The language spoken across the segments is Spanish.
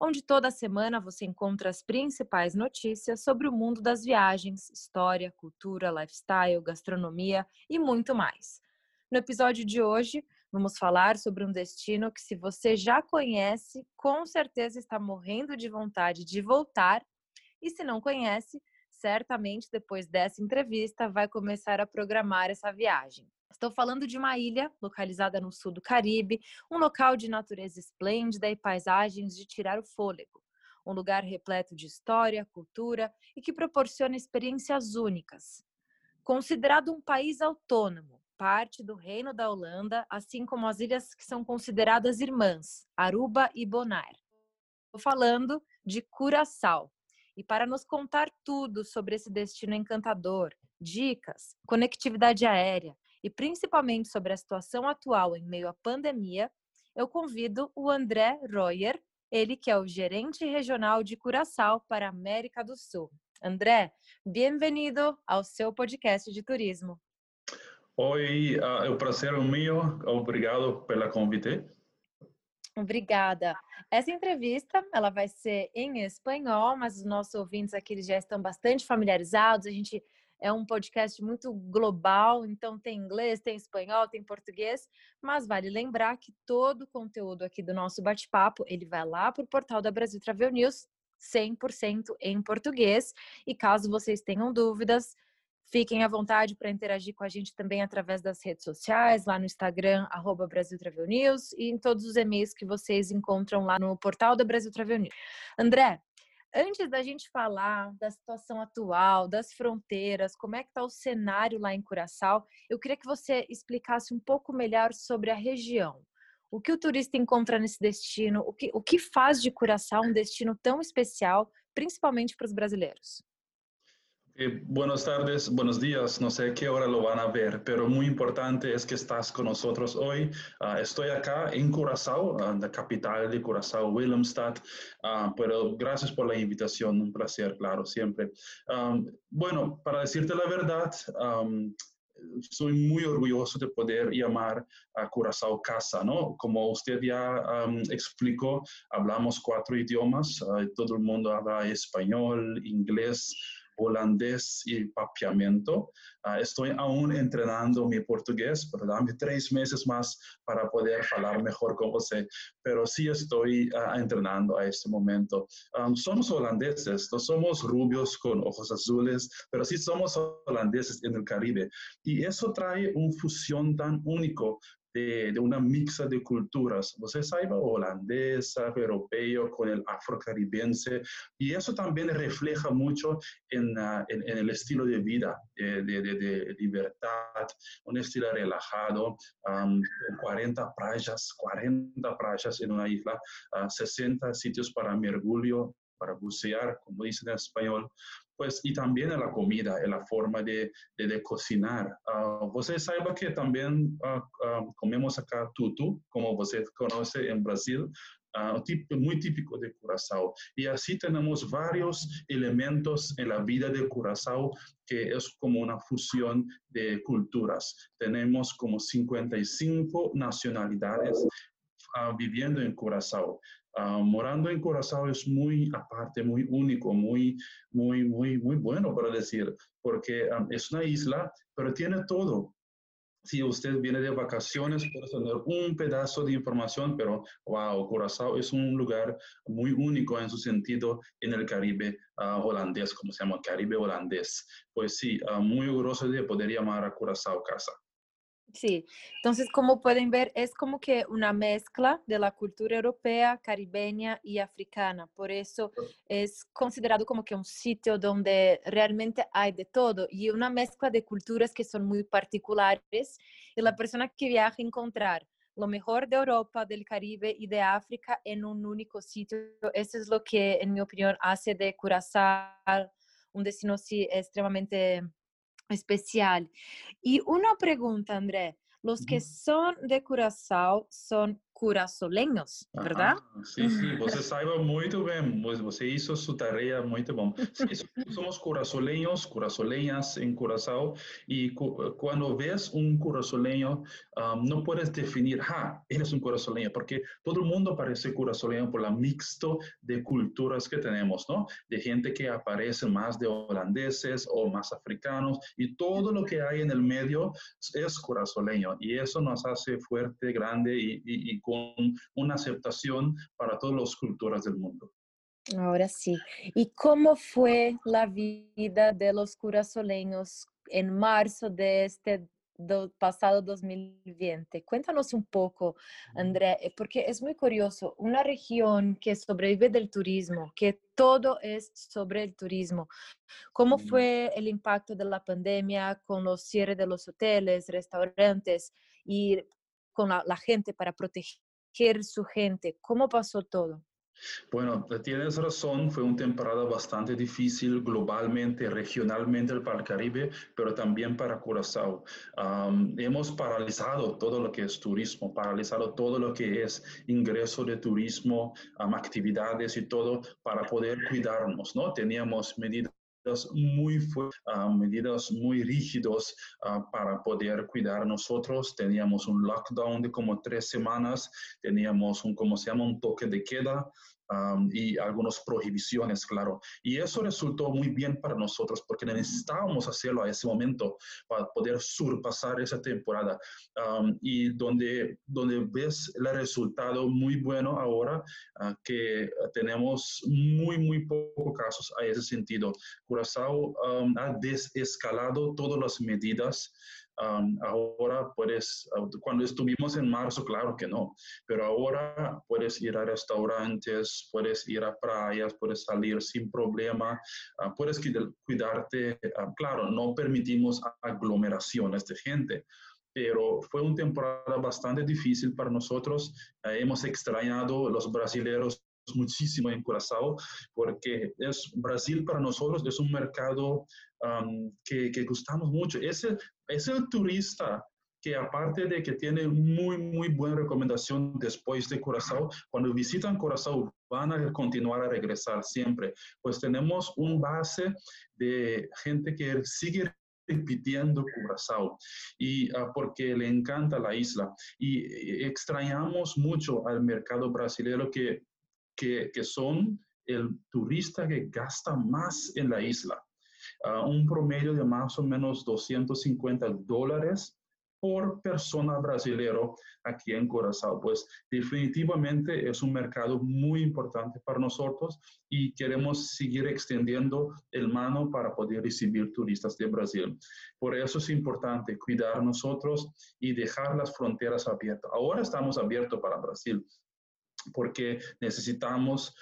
onde toda semana você encontra as principais notícias sobre o mundo das viagens, história, cultura, lifestyle, gastronomia e muito mais. No episódio de hoje, vamos falar sobre um destino que, se você já conhece, com certeza está morrendo de vontade de voltar, e se não conhece, certamente depois dessa entrevista vai começar a programar essa viagem. Estou falando de uma ilha localizada no sul do Caribe, um local de natureza esplêndida e paisagens de tirar o fôlego. Um lugar repleto de história, cultura e que proporciona experiências únicas. Considerado um país autônomo, parte do Reino da Holanda, assim como as ilhas que são consideradas irmãs, Aruba e Bonaire. Estou falando de Curaçao. E para nos contar tudo sobre esse destino encantador, dicas, conectividade aérea, e principalmente sobre a situação atual em meio à pandemia, eu convido o André Royer, ele que é o gerente regional de Curaçao para a América do Sul. André, bem-vindo ao seu podcast de turismo. Oi, uh, é um prazer meu. Obrigado pela convite. Obrigada. Essa entrevista, ela vai ser em espanhol, mas os nossos ouvintes aqui já estão bastante familiarizados. A gente é um podcast muito global, então tem inglês, tem espanhol, tem português, mas vale lembrar que todo o conteúdo aqui do nosso bate-papo, ele vai lá para o portal da Brasil Travel News, 100% em português, e caso vocês tenham dúvidas, Fiquem à vontade para interagir com a gente também através das redes sociais, lá no Instagram, arroba Brasil Travel News, e em todos os e-mails que vocês encontram lá no portal da Brasil Travel News. André, Antes da gente falar da situação atual, das fronteiras, como é que está o cenário lá em Curaçao, eu queria que você explicasse um pouco melhor sobre a região. O que o turista encontra nesse destino? O que, o que faz de Curaçao um destino tão especial, principalmente para os brasileiros? Eh, buenas tardes, buenos días, no sé qué hora lo van a ver, pero muy importante es que estás con nosotros hoy. Uh, estoy acá en Curazao, uh, la capital de Curazao, Willemstad, uh, pero gracias por la invitación, un placer, claro, siempre. Um, bueno, para decirte la verdad, um, soy muy orgulloso de poder llamar a Curazao casa, ¿no? Como usted ya um, explicó, hablamos cuatro idiomas, todo el mundo habla español, inglés, holandés y papiamiento. Uh, estoy aún entrenando mi portugués, pero dame tres meses más para poder hablar mejor con usted. Pero sí estoy uh, entrenando a este momento. Somos holandeses, no somos rubios con ojos azules, pero sí somos holandeses en el Caribe. Y eso trae una fusión tan único de, una mixa de culturas. Você saiba holandesa, europeo con el afrocaribense, y eso también refleja mucho en, uh, en, el estilo de vida, de, de, de, libertad, un estilo relajado, um, 40 playas, 40 playas en una isla, uh, 60 sitios para mergullo, para bucear, como dicen en español, pues, y también en la comida, en la forma de, de, de cocinar. Uh, você saiba que también uh, uh, comemos acá tutu, como você conoce en Brasil, uh, tipo, muy típico de Curazao. Y así tenemos varios elementos en la vida de Curazao que es como una fusión de culturas. Tenemos como 55 nacionalidades viviendo en Curazao. Uh, morando en Curazao es muy aparte, muy único, muy, muy, muy, muy bueno para decir, porque um, es una isla, pero tiene todo. Si usted viene de vacaciones, puede tener un pedazo de información, pero wow, Curazao es un lugar muy único en su sentido en el Caribe uh, holandés, como se llama, Caribe holandés. Pues sí, uh, muy orgulloso de poder llamar a Curazao casa. Sí, entonces como pueden ver es como que una mezcla de la cultura europea, caribeña y africana, por eso es considerado como que un sitio donde realmente hay de todo y una mezcla de culturas que son muy particulares y la persona que viaja a encontrar lo mejor de Europa, del Caribe y de África en un único sitio. Eso es lo que, en mi opinión, hace de Curazao un destino así extremadamente especial. Y una pregunta, André, los que son de Curazao son curazoleños, ¿verdad? sí, sí, você saiba muito bem, você hizo su tarea muito bom. Sí, somos curazoleños, curazoleñas en Curazao, y cu cuando ves un curazoleño, um, no puedes definir, ah, eres un curazoleño, porque todo el mundo parece curazoleño por la mixto de culturas que tenemos, ¿no? De gente que aparece más de holandeses o más africanos, y todo lo que hay en el medio es curazoleño, y eso nos hace fuerte, grande y, y, y con una aceptación para todas las culturas del mundo. Ahora sí. ¿Y cómo fue la vida de los curazoleños en marzo de este do pasado 2020. Cuéntanos un poco, André, eh, porque es muy curioso, una región que sobrevive del turismo, que todo es sobre el turismo. ¿Cómo fue el impacto de la pandemia con los cierres de los hoteles, restaurantes y con la, gente para proteger su gente? ¿Cómo pasó todo? Bueno, tienes razón, fue una temporada bastante difícil globalmente, regionalmente para el Caribe, pero también para Curazao. hemos paralizado todo lo que es turismo, paralizado todo lo que es ingreso de turismo, actividades y todo para poder cuidarnos, ¿no? Teníamos medidas muy uh, medidas muy rígidos uh, para poder cuidar nosotros. Teníamos un lockdown de como tres semanas, teníamos un, como se llama, un toque de queda y algunas prohibiciones, claro. Y eso resultó muy bien para nosotros porque necesitábamos hacerlo a ese momento para poder surpasar esa temporada. y donde, donde ves el resultado muy bueno ahora, ah, que tenemos muy, muy pocos casos a ese sentido. Curazao ha desescalado todas las medidas ahora puedes, cuando estuvimos en marzo, claro que no, pero ahora puedes ir a restaurantes, puedes ir a playas, puedes salir sin problema, uh, puedes cuidarte, claro, no permitimos aglomeraciones de gente pero fue una temporada bastante difícil para nosotros. Eh, hemos extrañado los brasileños muchísimo en Curazao, porque es, Brasil para nosotros es un mercado que, que, gustamos mucho. Es el, es el turista que aparte de que tiene muy, muy buena recomendación después de Curazao, cuando visitan Curazao van a continuar a regresar siempre. Pues tenemos un base de gente que sigue repitiendo Curazao y uh, porque le encanta la isla y eh, extrañamos mucho al mercado brasileño que que, son el turista que gasta más en la isla. Un promedio de más o menos 250 dólares por persona brasilero aquí en Curazao. Pues definitivamente es un mercado muy importante para nosotros y queremos seguir extendiendo el mano para poder recibir turistas de Brasil. Por eso es importante cuidar nosotros y dejar las fronteras abiertas. Ahora estamos abiertos para Brasil, porque necesitamos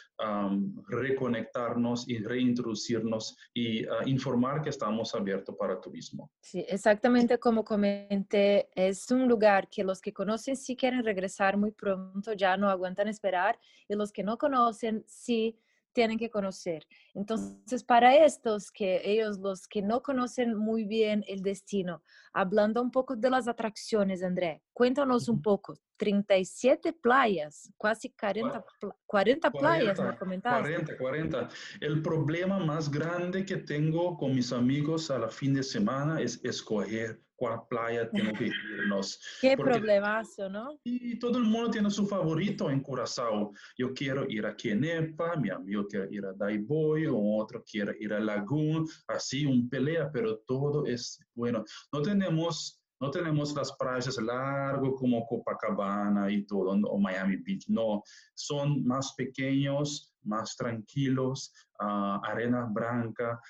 reconectarnos y reintroducirnos y ah, informar que estamos abiertos para turismo. Sí, exactamente como comenté, es un lugar que los que conocen sí quieren regresar muy pronto, ya no aguantan esperar, y los que no conocen sí tienen que conocer. Entonces, para estos que ellos, los que no conocen muy bien el destino, hablando un poco de las atracciones, André, cuéntanos un poco. 37 playas, casi 40, 40 playas, 40, me comentaste. 40, 40. El problema más grande que tengo con mis amigos a la fin de semana es escoger cuál playa tengo que irnos. Qué problemazo, ¿no? Y todo el mundo tiene su favorito en Curazao. Yo quiero ir a Quenepa, mi amigo quiere ir a Daiboy, otro quiere ir a Lagoon, así un pelea, pero todo es bueno. No tenemos no tenemos las playas largo como Copacabana y todo, o Miami Beach, no, son más pequeños, más tranquilos, uh, arena blanca,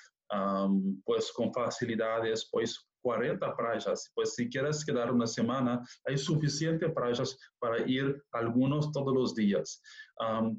pues con facilidades, pues 40 playas. Pues si quieres quedar una semana, hay suficiente playas para ir algunos todos los días.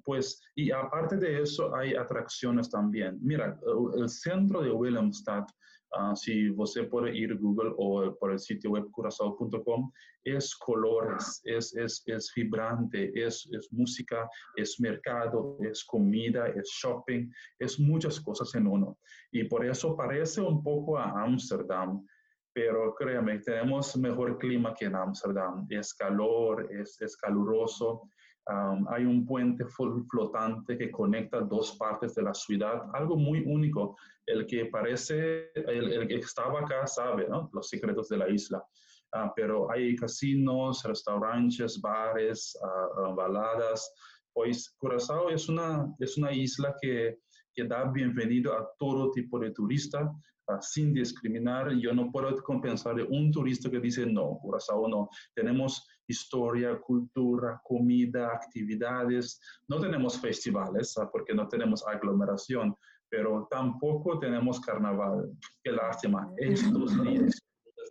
pues, y aparte de eso, hay atracciones también. Mira, el centro de Willemstad Uh, si usted puede ir a Google o por el sitio web curazao.com, es colores, es, es, es vibrante, es, es, música, es mercado, es comida, es shopping, es muchas cosas en uno. Y por eso parece un poco a Ámsterdam, pero créame, tenemos mejor clima que en Ámsterdam. Es calor, es, es caluroso, hay un puente flotante que conecta dos partes de la ciudad, algo muy único. El que parece, el, que estaba acá sabe ¿no? los secretos de la isla. Ah, pero hay casinos, restaurantes, bares, uh, baladas. Pues Curazao es una, es una isla que, que da bienvenido a todo tipo de turista, sin discriminar. Yo no puedo compensar un turista que dice, no, Curazao no. Tenemos historia, cultura, comida, actividades. No tenemos festivales porque no tenemos aglomeración, pero tampoco tenemos carnaval. Qué lástima. Estos días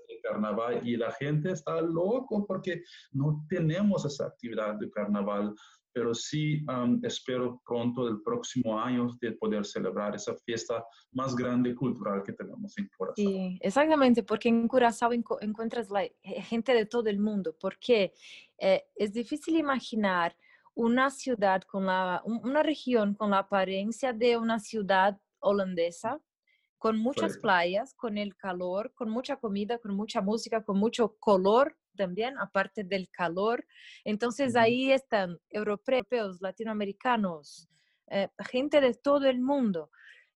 de carnaval y la gente está loco porque no tenemos esa actividad de carnaval pero sí espero pronto, el próximo año, de poder celebrar esa fiesta más grande cultural que tenemos en Curazao. Sí, exactamente, porque en Curazao encuentras la gente de todo el mundo, porque eh, es difícil imaginar una ciudad con la, una región con la apariencia de una ciudad holandesa, con muchas playas, con el calor, con mucha comida, con mucha música, con mucho color también, aparte del calor. Entonces ahí están europeos, latinoamericanos, eh, gente de todo el mundo.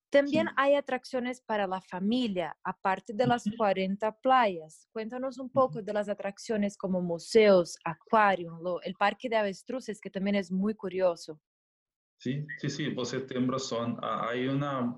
También hay atracciones para la familia, aparte de las 40 playas. Cuéntanos un poco de las atracciones como museos, acuarios, el parque de avestruces, que también es muy curioso. Sí, sí, sí, você tem razón. Hay una,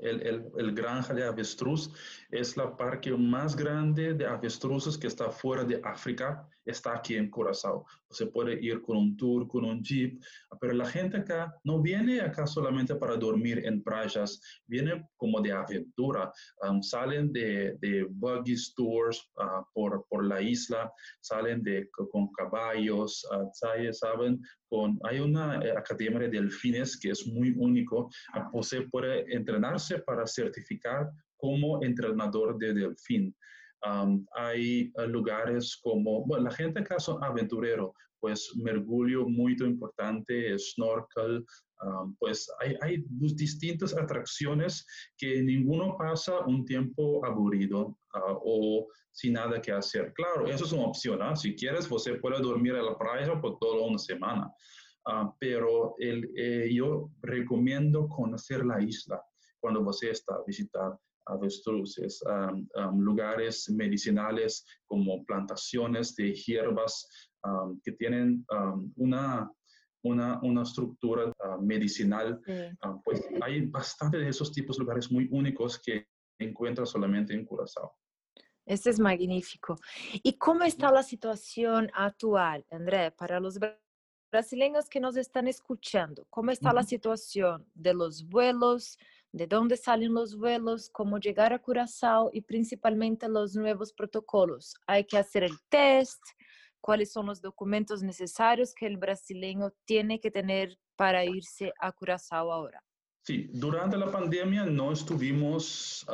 el, el, el, granja de avestruz es la parque más grande de avestruces que está fuera de África, está aquí en Curazao. Se puede ir con un tour, con un jeep, pero la gente acá no viene acá solamente para dormir en playas, viene como de aventura. salen de, de buggy tours uh, por, por la isla, salen de, con caballos, uh, ¿saben? Hay una eh, academia de delfines que es muy único. Uh, se puede entrenarse para certificar como entrenador de delfín hay eh, lugares como, bueno, la gente acá son aventurero, pues mergullo muy importante, snorkel, pues hay, hay, distintas atracciones que ninguno pasa un tiempo aburrido ah, o sin nada que hacer. Claro, eso es una opción. ¿ah? Si quieres, usted puede dormir en la playa por toda una semana. Ah, pero el, eh, yo recomiendo conocer la isla cuando usted está a visitar avestruces, lugares medicinales como plantaciones de hierbas que tienen una, una, una, estructura ah, medicinal. pues hay bastante de esos tipos de lugares muy únicos que encuentras solamente en Curazao. Este es magnífico. ¿Y cómo está la situación actual, André, para los brasileños que nos están escuchando? ¿Cómo está la situación de los vuelos, de dónde salen los vuelos, cómo llegar a Curazao y principalmente los nuevos protocolos. Hay que hacer el test, cuáles son los documentos necesarios que el brasileño tiene que tener para irse a Curazao ahora. Sí, durante la pandemia no estuvimos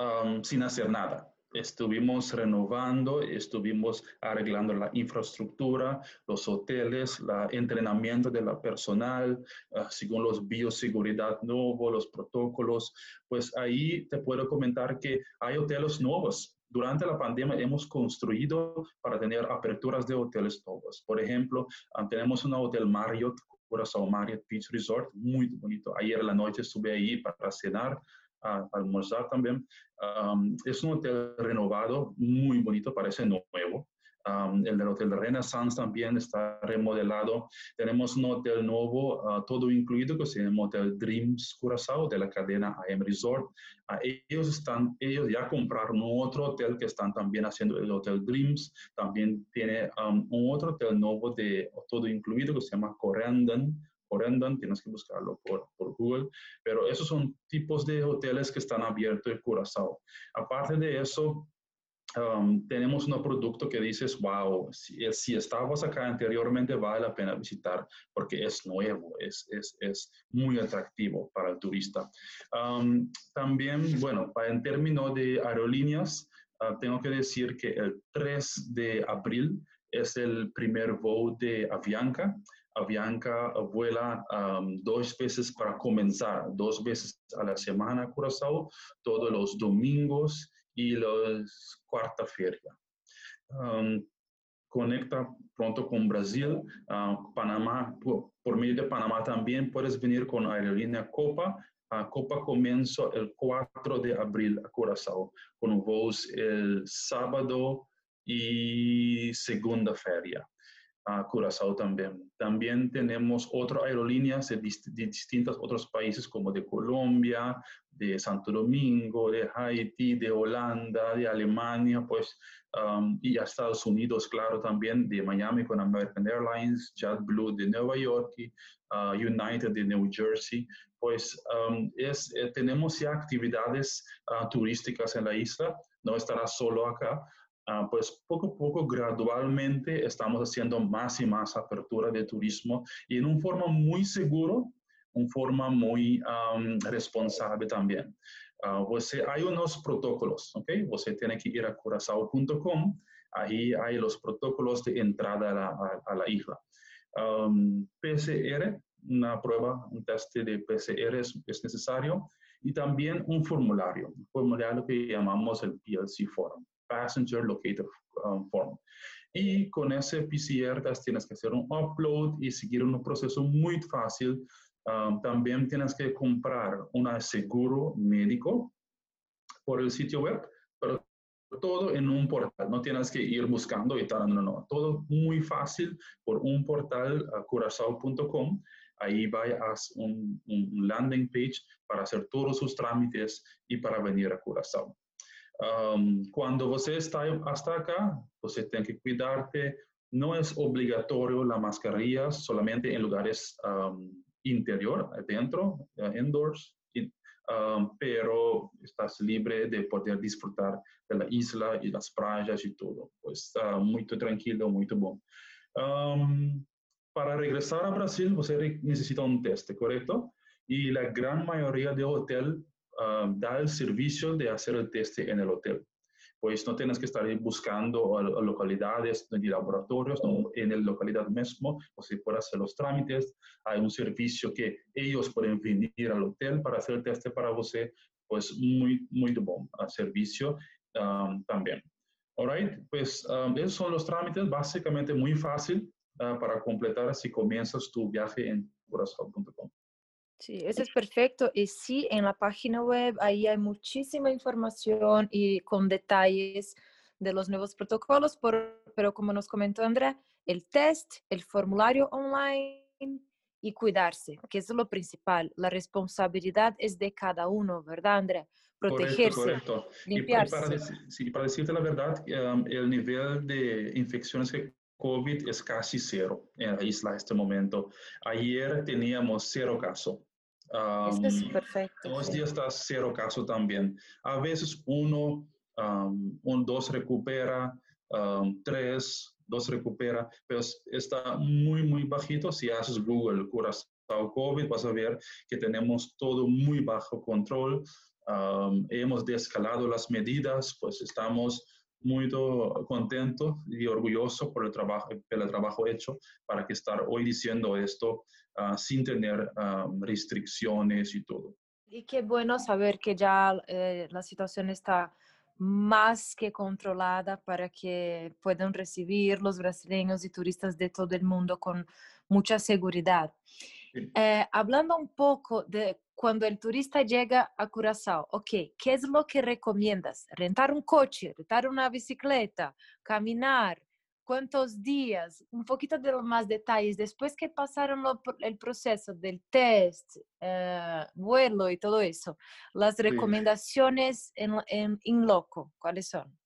sin hacer nada estuvimos renovando, estuvimos arreglando la infraestructura, los hoteles, el entrenamiento de la personal, ah, según los bioseguridad nuevos, los protocolos, pues ahí te puedo comentar que hay hoteles nuevos. Durante la pandemia hemos construido para tener aperturas de hoteles nuevos. Por ejemplo, ah, tenemos un hotel Marriott, Corazón Marriott Beach Resort, muy bonito. Ayer la noche estuve ahí para cenar almorzar también. es un hotel renovado, muy bonito, parece nuevo. el del Hotel Renaissance también está remodelado. Tenemos un hotel nuevo, ah, todo incluido, que se llama Hotel Dreams Curazao, de la cadena AM Resort. Ah, ellos, están, ellos ya compraron otro hotel que están también haciendo el Hotel Dreams. También tiene un otro hotel nuevo de todo incluido que se llama Corendon Corendon, tienes que buscarlo por, por, Google, pero esos son tipos de hoteles que están abiertos en Curazao. Aparte de eso, um, tenemos un producto que dices, wow, si, eh, si, estabas acá anteriormente, vale la pena visitar porque es nuevo, es, es, es muy atractivo para el turista. Um, también, bueno, en términos de aerolíneas, uh, tengo que decir que el 3 de abril es el primer voo de Avianca. Avianca vuela dos veces para comenzar, dos veces a la semana a Curazao, todos los domingos y los cuarta feria. Um, conecta pronto con Brasil, Panamá, por, medio de Panamá también puedes venir con aerolínea Copa. Copa comienza el 4 de abril a Curazao, con voz el sábado y segunda feria a Curazao también. También tenemos otras aerolíneas de, distintos otros países como de Colombia, de Santo Domingo, de Haití, de Holanda, de Alemania, pues, y a Estados Unidos, claro, también de Miami con American Airlines, JetBlue de Nueva York, uh, United de New Jersey. Pues es, eh, tenemos ya actividades uh, turísticas en la isla, no estará solo acá, Ah, pues poco a poco, gradualmente, estamos haciendo más y más apertura de turismo y en una forma muy seguro, una forma muy responsable también. Uh, hay unos protocolos, ¿ok? Usted tiene que ir a curazao.com, ahí hay los protocolos de entrada a la, a, la isla. PCR, una prueba, un test de PCR es, es, necesario y también un formulario, un formulario que llamamos el PLC Forum. Passenger Locator um, Form. Y con ese PCR tienes que hacer un upload y seguir un proceso muy fácil. Um, también tienes que comprar un seguro médico por el sitio web, pero todo en un portal. No tienes que ir buscando y tal, no, no. Todo muy fácil por un portal, uh, curazao.com. Ahí vayas un, un landing page para hacer todos sus trámites y para venir a Curazao. Um, cuando você está hasta acá, você tem que cuidarte. No es obligatorio la mascarilla solamente en lugares um, interior, adentro, uh, indoors, um, pero estás libre de poder disfrutar de la isla y las playas y todo. Pues está muy tranquilo, muy bom. Um, para regresar a Brasil, você necesita un test, ¿correcto? Y la gran mayoría de hotel Um, da el servicio de hacer el test en el hotel. Pues no tienes que estar buscando localidades y laboratorios, en el localidad mismo, o si puedes hacer los trámites, hay un servicio que ellos pueden venir al hotel para hacer el test para usted, pues muy, muy buen servicio um, también. Alright, pues um, esos son los trámites, básicamente muy fácil uh, para completar si comienzas tu viaje en curazao.com. Sí, eso es perfecto. Y sí, en la página web ahí hay muchísima información y con detalles de los nuevos protocolos, pero como nos comentó André, el test, el formulario online y cuidarse, que es lo principal. La responsabilidad es de cada uno, ¿verdad, André? Protegerse, correcto, limpiarse. para, sí, para decirte la verdad, um, el nivel de infecciones que COVID es casi cero en la isla en este momento. Ayer teníamos cero casos. Um, es perfecto. Dos días está cero caso también. A veces uno, un dos recupera, tres, dos recupera, pero está muy, muy bajito. Si haces Google Curazao COVID, vas a ver que tenemos todo muy bajo control. hemos descalado las medidas, pues estamos muy contento y orgulloso por el trabajo, el trabajo hecho para que estar hoy diciendo esto uh, sin tener um, restricciones y todo. Y qué bueno saber que ya eh, la situación está más que controlada para que puedan recibir los brasileños y turistas de todo el mundo con mucha seguridad. Eh, hablando un poco de cuando el turista llega a Curazao, ok, ¿qué es lo que recomiendas? ¿Rentar un coche, rentar una bicicleta, caminar? ¿Cuántos días? Un poquito de más detalles. Después que pasaron el proceso del test, eh, vuelo y todo eso, las recomendaciones en, en, en loco, ¿cuáles son?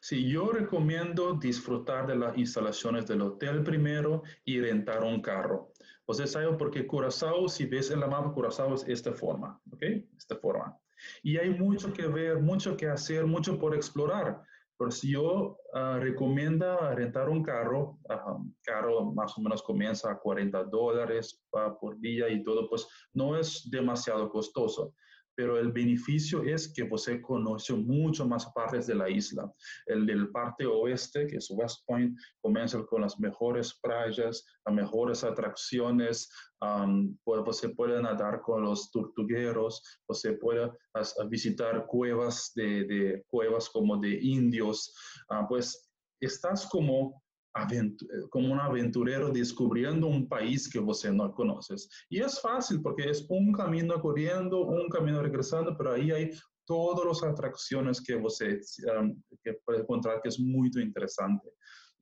Sí, yo recomiendo disfrutar de las instalaciones del hotel primero y rentar un carro. Você sabe porque Curazao, si ves en la mapa, Curazao es esta forma, ¿ok? Esta forma. Y hay mucho que ver, mucho que hacer, mucho por explorar. Pero si yo uh, recomiendo rentar un carro, uh, carro más o menos comienza a 40 dólares uh, por día y todo, pues no es demasiado costoso pero el beneficio es que usted conoce mucho más partes de la isla. El del parte oeste, que es West Point, comienza con las mejores playas, las mejores atracciones, um, se puede nadar con los tortugueros, se puede visitar cuevas de, cuevas como de indios, ah, pues estás como como un aventurero descubriendo un país que usted no conoces. Y es fácil porque es un camino corriendo, un camino regresando, pero ahí hay todas las atracciones que usted um, que puede encontrar que es muy interesante.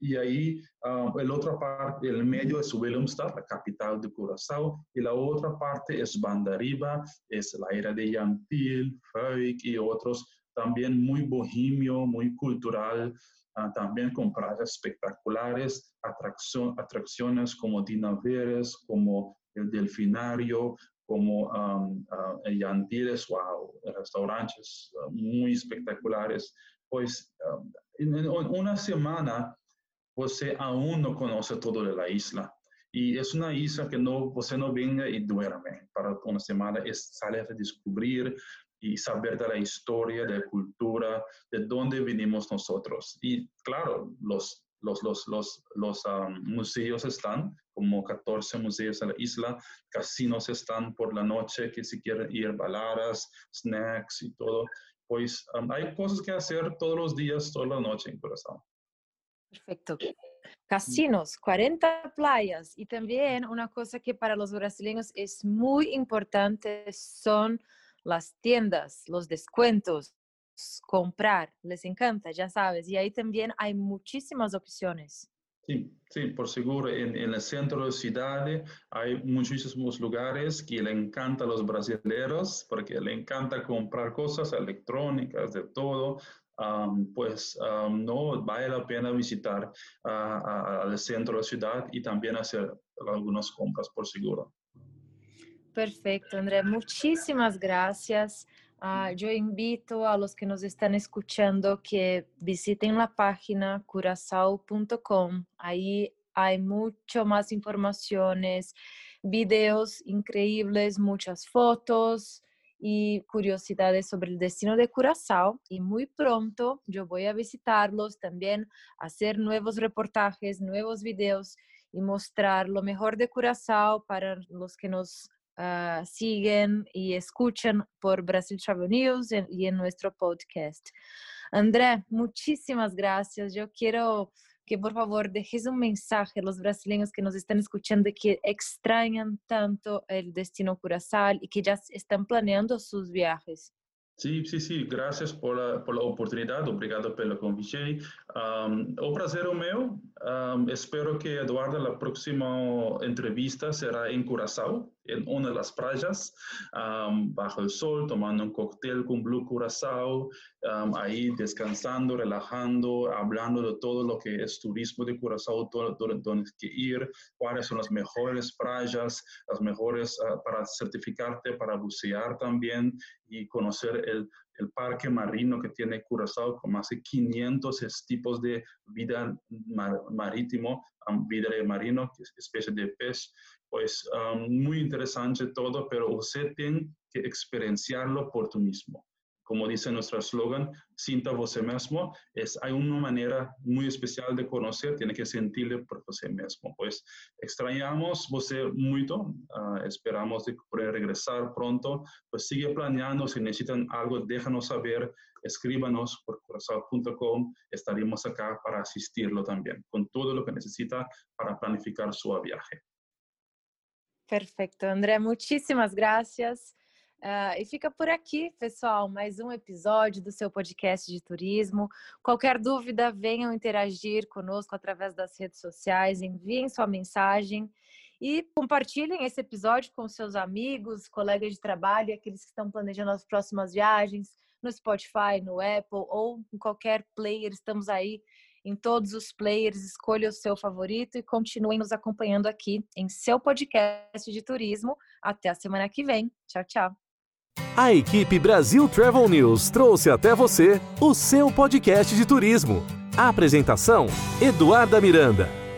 Y ahí um, el otra parte, el medio es Willemstad, la capital de Curazao, y la otra parte es Bandariba, es la era de Yantil, Faik y otros, también muy bohemio, muy cultural. Ah, también con playas espectaculares, atracciones como dinaveres, como el delfinario, como um, uh, el wow, restaurantes ah, muy espectaculares. Pues en, una semana usted aún no conoce todo de la isla. Y es una isla que no, usted no venga y duerme para una semana, es salir a descubrir, y saber de la historia, de la cultura, de dónde vinimos nosotros. Y claro, los, los, los, los, los um, museos están, como 14 museos en la isla, casinos están por la noche, que si quieren ir baladas, snacks y todo. Pues um, hay cosas que hacer todos los días, toda la noche en Curazao. Perfecto. Casinos, 40 playas y también una cosa que para los brasileños es muy importante son las tiendas, los descuentos, comprar, les encanta, ya sabes. Y ahí también hay muchísimas opciones. Sí, sí, por seguro. En, el centro de la ciudad hay muchísimos lugares que le encanta a los brasileños porque le encanta comprar cosas electrónicas, de todo. pues no vale la pena visitar al centro de la ciudad y también hacer algunas compras por seguro. Perfecto, André. Muchísimas gracias. Uh, yo invito a los que nos están escuchando que visiten la página curasao.com. Ahí hay mucho más informaciones, videos increíbles, muchas fotos y curiosidades sobre el destino de Curazao. Y muy pronto yo voy a visitarlos también, hacer nuevos reportajes, nuevos videos y mostrar lo mejor de Curazao para los que nos Ah, siguen y escuchan por Brasil Travel News y en nuestro podcast. André, muchísimas gracias. Yo quiero que por favor dejes un mensaje a los brasileños que nos están escuchando y que extrañan tanto el destino Curazao y que ya están planeando sus viajes. Sí, sí, sí, gracias por la, por la oportunidad, obrigado pelo convite. Um, o prazer um, espero que Eduardo, la próxima entrevista será en Curazao, en una de las playas, um, bajo el sol, tomando un cóctel con Blue Curazao, ahí descansando, relajando, hablando de todo lo que es turismo de Curazao, dónde que ir, cuáles son las mejores playas, las mejores uh, para certificarte, para bucear también y conocer el, el parque marino que tiene Curazao con más de 500 tipos de vida marítimo, vida de marino, especie de pez. Pues muy interesante todo, pero usted tiene que experienciarlo por tú mismo como dice nuestro eslogan, sinta você mismo, es, hay una manera muy especial de conocer, tiene que sentirle por você mismo. Pues extrañamos você mucho, uh, esperamos de poder regresar pronto, pues sigue planeando, si necesitan algo, déjanos saber, escríbanos por corazón.com, estaremos acá para asistirlo también, con todo lo que necesita para planificar su viaje. Perfecto, André, muchísimas gracias. Uh, e fica por aqui, pessoal, mais um episódio do seu podcast de turismo. Qualquer dúvida, venham interagir conosco através das redes sociais, enviem sua mensagem e compartilhem esse episódio com seus amigos, colegas de trabalho aqueles que estão planejando as próximas viagens no Spotify, no Apple ou em qualquer player. Estamos aí em todos os players. Escolha o seu favorito e continuem nos acompanhando aqui em seu podcast de turismo. Até a semana que vem. Tchau, tchau. A equipe Brasil Travel News trouxe até você o seu podcast de turismo. A apresentação: Eduarda Miranda.